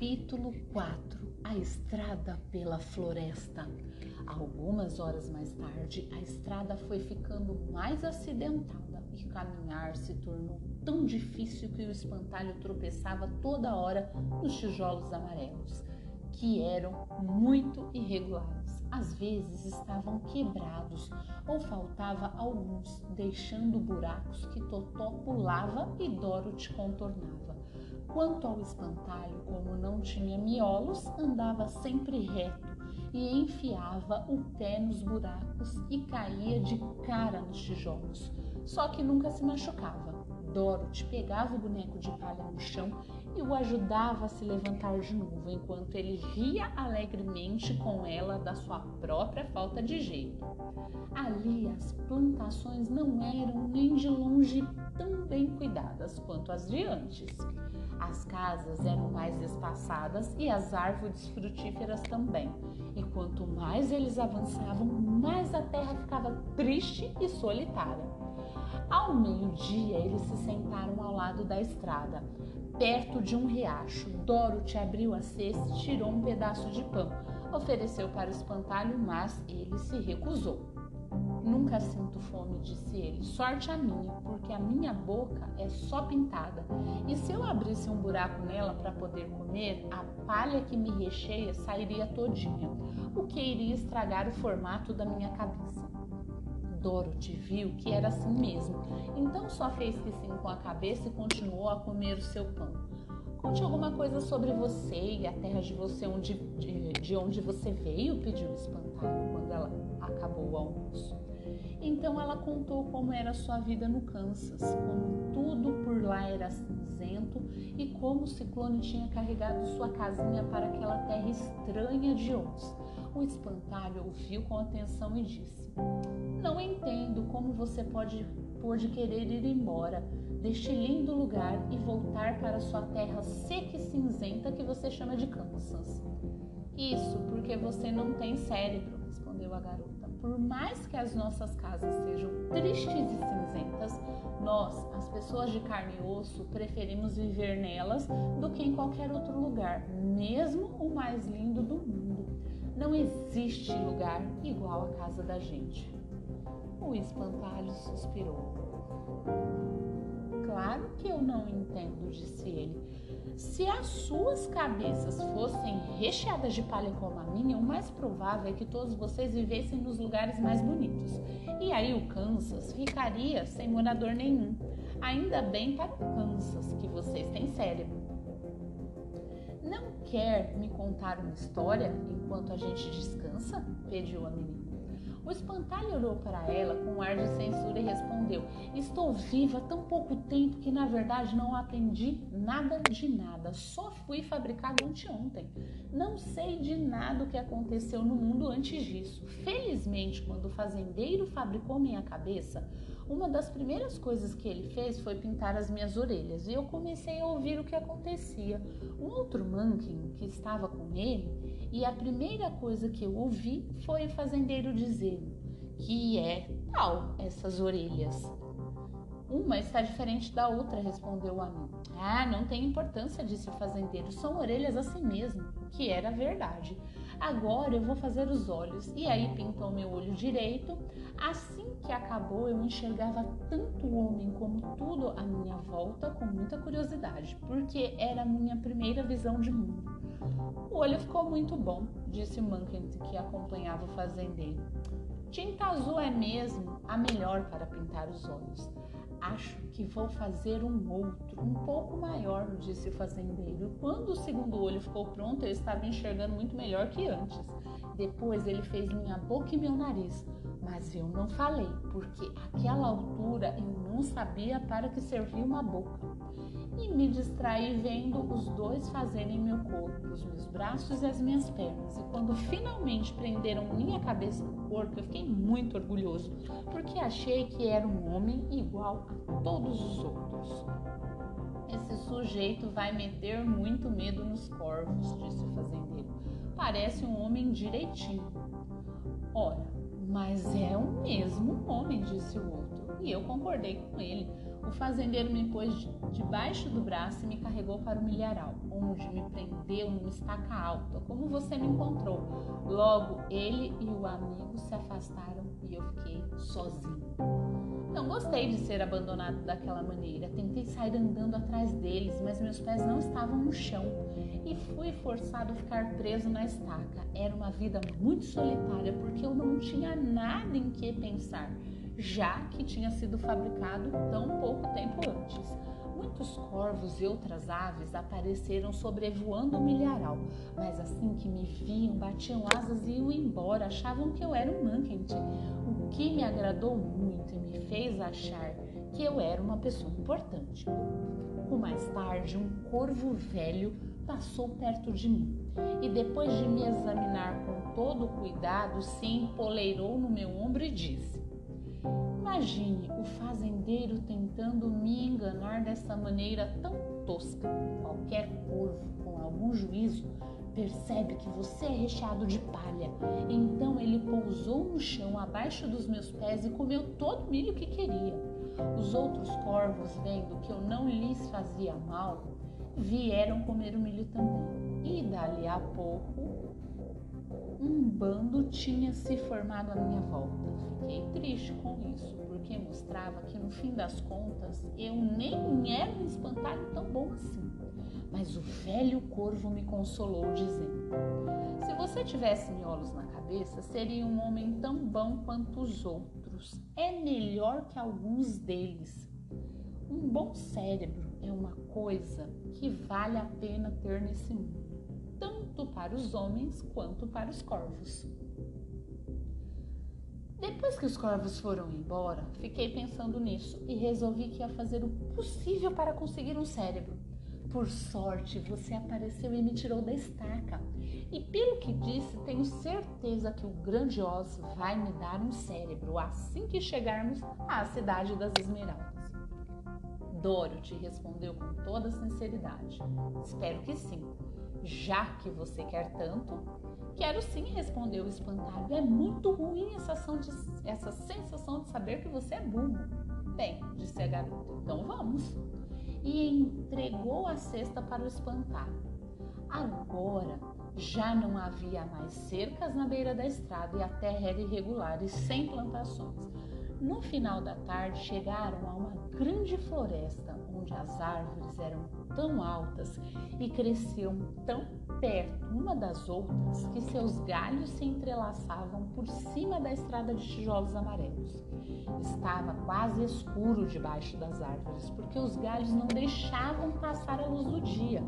Capítulo 4 A estrada pela floresta. Algumas horas mais tarde, a estrada foi ficando mais acidentada e caminhar se tornou tão difícil que o espantalho tropeçava toda hora nos tijolos amarelos, que eram muito irregulares. Às vezes estavam quebrados ou faltava alguns, deixando buracos que Totó pulava e Dorothy contornava. Quanto ao espantalho, como não tinha miolos, andava sempre reto e enfiava o pé nos buracos e caía de cara nos tijolos. Só que nunca se machucava. Dorothy pegava o boneco de palha no chão e o ajudava a se levantar de novo, enquanto ele ria alegremente com ela da sua própria falta de jeito. Ali as plantações não eram nem de longe tão bem cuidadas quanto as de antes. As casas eram mais espaçadas e as árvores frutíferas também. E quanto mais eles avançavam, mais a terra ficava triste e solitária. Ao meio-dia, eles se sentaram ao lado da estrada, perto de um riacho. Dorothy abriu a cesta e tirou um pedaço de pão. Ofereceu para o espantalho, mas ele se recusou. Nunca sinto fome, disse ele. Sorte a minha, porque a minha boca é só pintada. E se eu abrisse um buraco nela para poder comer, a palha que me recheia sairia todinha, o que iria estragar o formato da minha cabeça. Dorothy viu que era assim mesmo, então só fez que sim com a cabeça e continuou a comer o seu pão. Conte alguma coisa sobre você e a terra de você onde, de, de onde você veio, pediu o espantalho quando ela acabou o almoço. Então ela contou como era sua vida no Kansas, como tudo por lá era cinzento e como o ciclone tinha carregado sua casinha para aquela terra estranha de Oz. O espantalho ouviu com atenção e disse: Não entendo como você pode, pode querer ir embora deste lindo lugar e voltar para sua terra seca e cinzenta que você chama de Kansas. Isso porque você não tem cérebro, respondeu a garota. Por mais que as nossas casas sejam tristes e cinzentas, nós, as pessoas de carne e osso, preferimos viver nelas do que em qualquer outro lugar, mesmo o mais lindo do mundo. Não existe lugar igual à casa da gente. O espantalho suspirou. Claro que eu não entendo, disse ele. Se as suas cabeças fossem recheadas de palha como a minha, o mais provável é que todos vocês vivessem nos lugares mais bonitos. E aí o Kansas ficaria sem morador nenhum. Ainda bem para o Kansas que vocês têm cérebro. Quer me contar uma história enquanto a gente descansa? pediu a menina. O espantalho olhou para ela com um ar de censura e respondeu: Estou viva há tão pouco tempo que na verdade não aprendi nada de nada. Só fui fabricado anteontem. Não sei de nada o que aconteceu no mundo antes disso. Felizmente, quando o fazendeiro fabricou minha cabeça, uma das primeiras coisas que ele fez foi pintar as minhas orelhas e eu comecei a ouvir o que acontecia. Um outro monkey que estava com ele e a primeira coisa que eu ouvi foi o fazendeiro dizer que é tal essas orelhas. Uma está diferente da outra, respondeu o amigo. Ah, não tem importância, disse o fazendeiro. São orelhas assim mesmo, que era verdade. Agora eu vou fazer os olhos. E aí pintou meu olho direito. Assim que acabou, eu enxergava tanto o homem como tudo à minha volta com muita curiosidade, porque era a minha primeira visão de mundo. O olho ficou muito bom, disse o Mankent que acompanhava o fazendeiro. Tinta azul é mesmo a melhor para pintar os olhos. Acho que vou fazer um outro, um pouco maior, disse o fazendeiro. Quando o segundo olho ficou pronto, eu estava enxergando muito melhor que antes. Depois ele fez minha boca e meu nariz, mas eu não falei, porque àquela altura eu não sabia para que servia uma boca e me distraí vendo os dois fazerem meu corpo, os meus braços e as minhas pernas. E quando finalmente prenderam minha cabeça no corpo, eu fiquei muito orgulhoso, porque achei que era um homem igual a todos os outros. Esse sujeito vai meter muito medo nos corvos, disse o fazendeiro. Parece um homem direitinho. Ora, mas é o mesmo homem, disse o outro. E eu concordei com ele. O fazendeiro me pôs debaixo do braço e me carregou para o milharal, onde me prendeu numa estaca alta, como você me encontrou. Logo, ele e o amigo se afastaram e eu fiquei sozinho. Não gostei de ser abandonado daquela maneira. Tentei sair andando atrás deles, mas meus pés não estavam no chão e fui forçado a ficar preso na estaca. Era uma vida muito solitária porque eu não tinha nada em que pensar já que tinha sido fabricado tão pouco tempo antes. Muitos corvos e outras aves apareceram sobrevoando o milharal, mas assim que me viam, batiam asas e iam embora, achavam que eu era um Mankent, o que me agradou muito e me fez achar que eu era uma pessoa importante. Pouco mais tarde, um corvo velho passou perto de mim e, depois de me examinar com todo cuidado, se empoleirou no meu ombro e disse: Imagine o fazendeiro tentando me enganar dessa maneira tão tosca. Qualquer corvo com algum juízo percebe que você é recheado de palha. Então ele pousou no chão abaixo dos meus pés e comeu todo o milho que queria. Os outros corvos, vendo que eu não lhes fazia mal, vieram comer o milho também. E dali a pouco, um bando tinha se formado à minha volta. Fiquei triste com isso, porque mostrava que no fim das contas eu nem era um espantalho tão bom assim. Mas o velho corvo me consolou, dizendo: Se você tivesse miolos na cabeça, seria um homem tão bom quanto os outros. É melhor que alguns deles. Um bom cérebro é uma coisa que vale a pena ter nesse mundo para os homens quanto para os corvos. Depois que os corvos foram embora, fiquei pensando nisso e resolvi que ia fazer o possível para conseguir um cérebro. Por sorte, você apareceu e me tirou da estaca. E pelo que disse, tenho certeza que o grande Oz vai me dar um cérebro assim que chegarmos à cidade das Esmeraldas. Dorothy respondeu com toda sinceridade. Espero que sim já que você quer tanto, quero sim, respondeu o espantalho. É muito ruim essa, de, essa sensação de saber que você é burro. Bem, disse a garota, então vamos. E entregou a cesta para o espantalho. Agora já não havia mais cercas na beira da estrada e a terra era irregular e sem plantações. No final da tarde chegaram a uma grande floresta onde as árvores eram tão altas e cresciam tão perto uma das outras que seus galhos se entrelaçavam por cima da estrada de tijolos amarelos. Estava quase escuro debaixo das árvores porque os galhos não deixavam passar a luz do dia,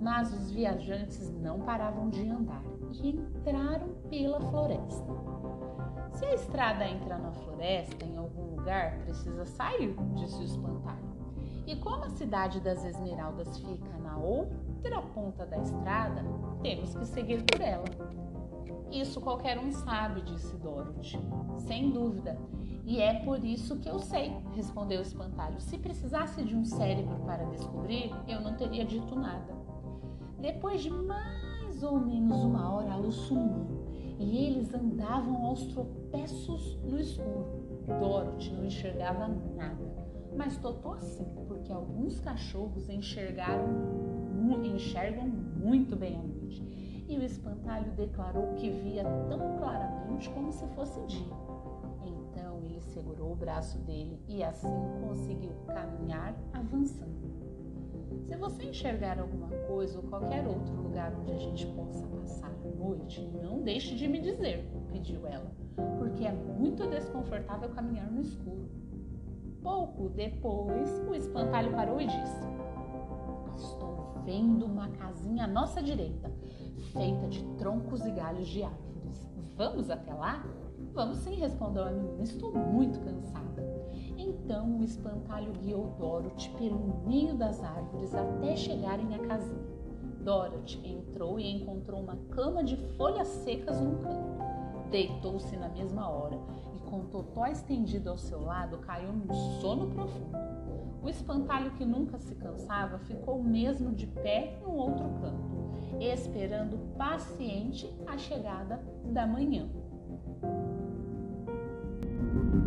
mas os viajantes não paravam de andar e entraram pela floresta. Se a estrada entra na floresta, em algum lugar, precisa sair, disse o espantalho. E como a cidade das Esmeraldas fica na outra ponta da estrada, temos que seguir por ela. Isso qualquer um sabe, disse Dorothy. Sem dúvida. E é por isso que eu sei, respondeu o espantalho. Se precisasse de um cérebro para descobrir, eu não teria dito nada. Depois de mais ou menos uma hora, a luz sumiu e eles andavam aos tropeços no escuro. Dorothy não enxergava nada, mas Totó assim, porque alguns cachorros enxergaram, enxergam muito bem à noite. E o espantalho declarou que via tão claramente como se fosse dia. Então ele segurou o braço dele e assim conseguiu caminhar avançando. Se você enxergar alguma coisa ou qualquer outro lugar onde a gente possa passar a noite, não deixe de me dizer, pediu ela, porque é muito desconfortável caminhar no escuro. Pouco depois, o espantalho parou e disse: Estou vendo uma casinha à nossa direita, feita de troncos e galhos de árvores. Vamos até lá? Vamos sim, respondeu a menina. Estou muito cansada. Então o espantalho guiou Dorothy pelo meio das árvores até chegarem à casinha. Dorothy entrou e encontrou uma cama de folhas secas no canto. Deitou-se na mesma hora e, com Totó estendido ao seu lado, caiu num sono profundo. O espantalho, que nunca se cansava, ficou mesmo de pé no outro canto, esperando paciente a chegada da manhã. thank you.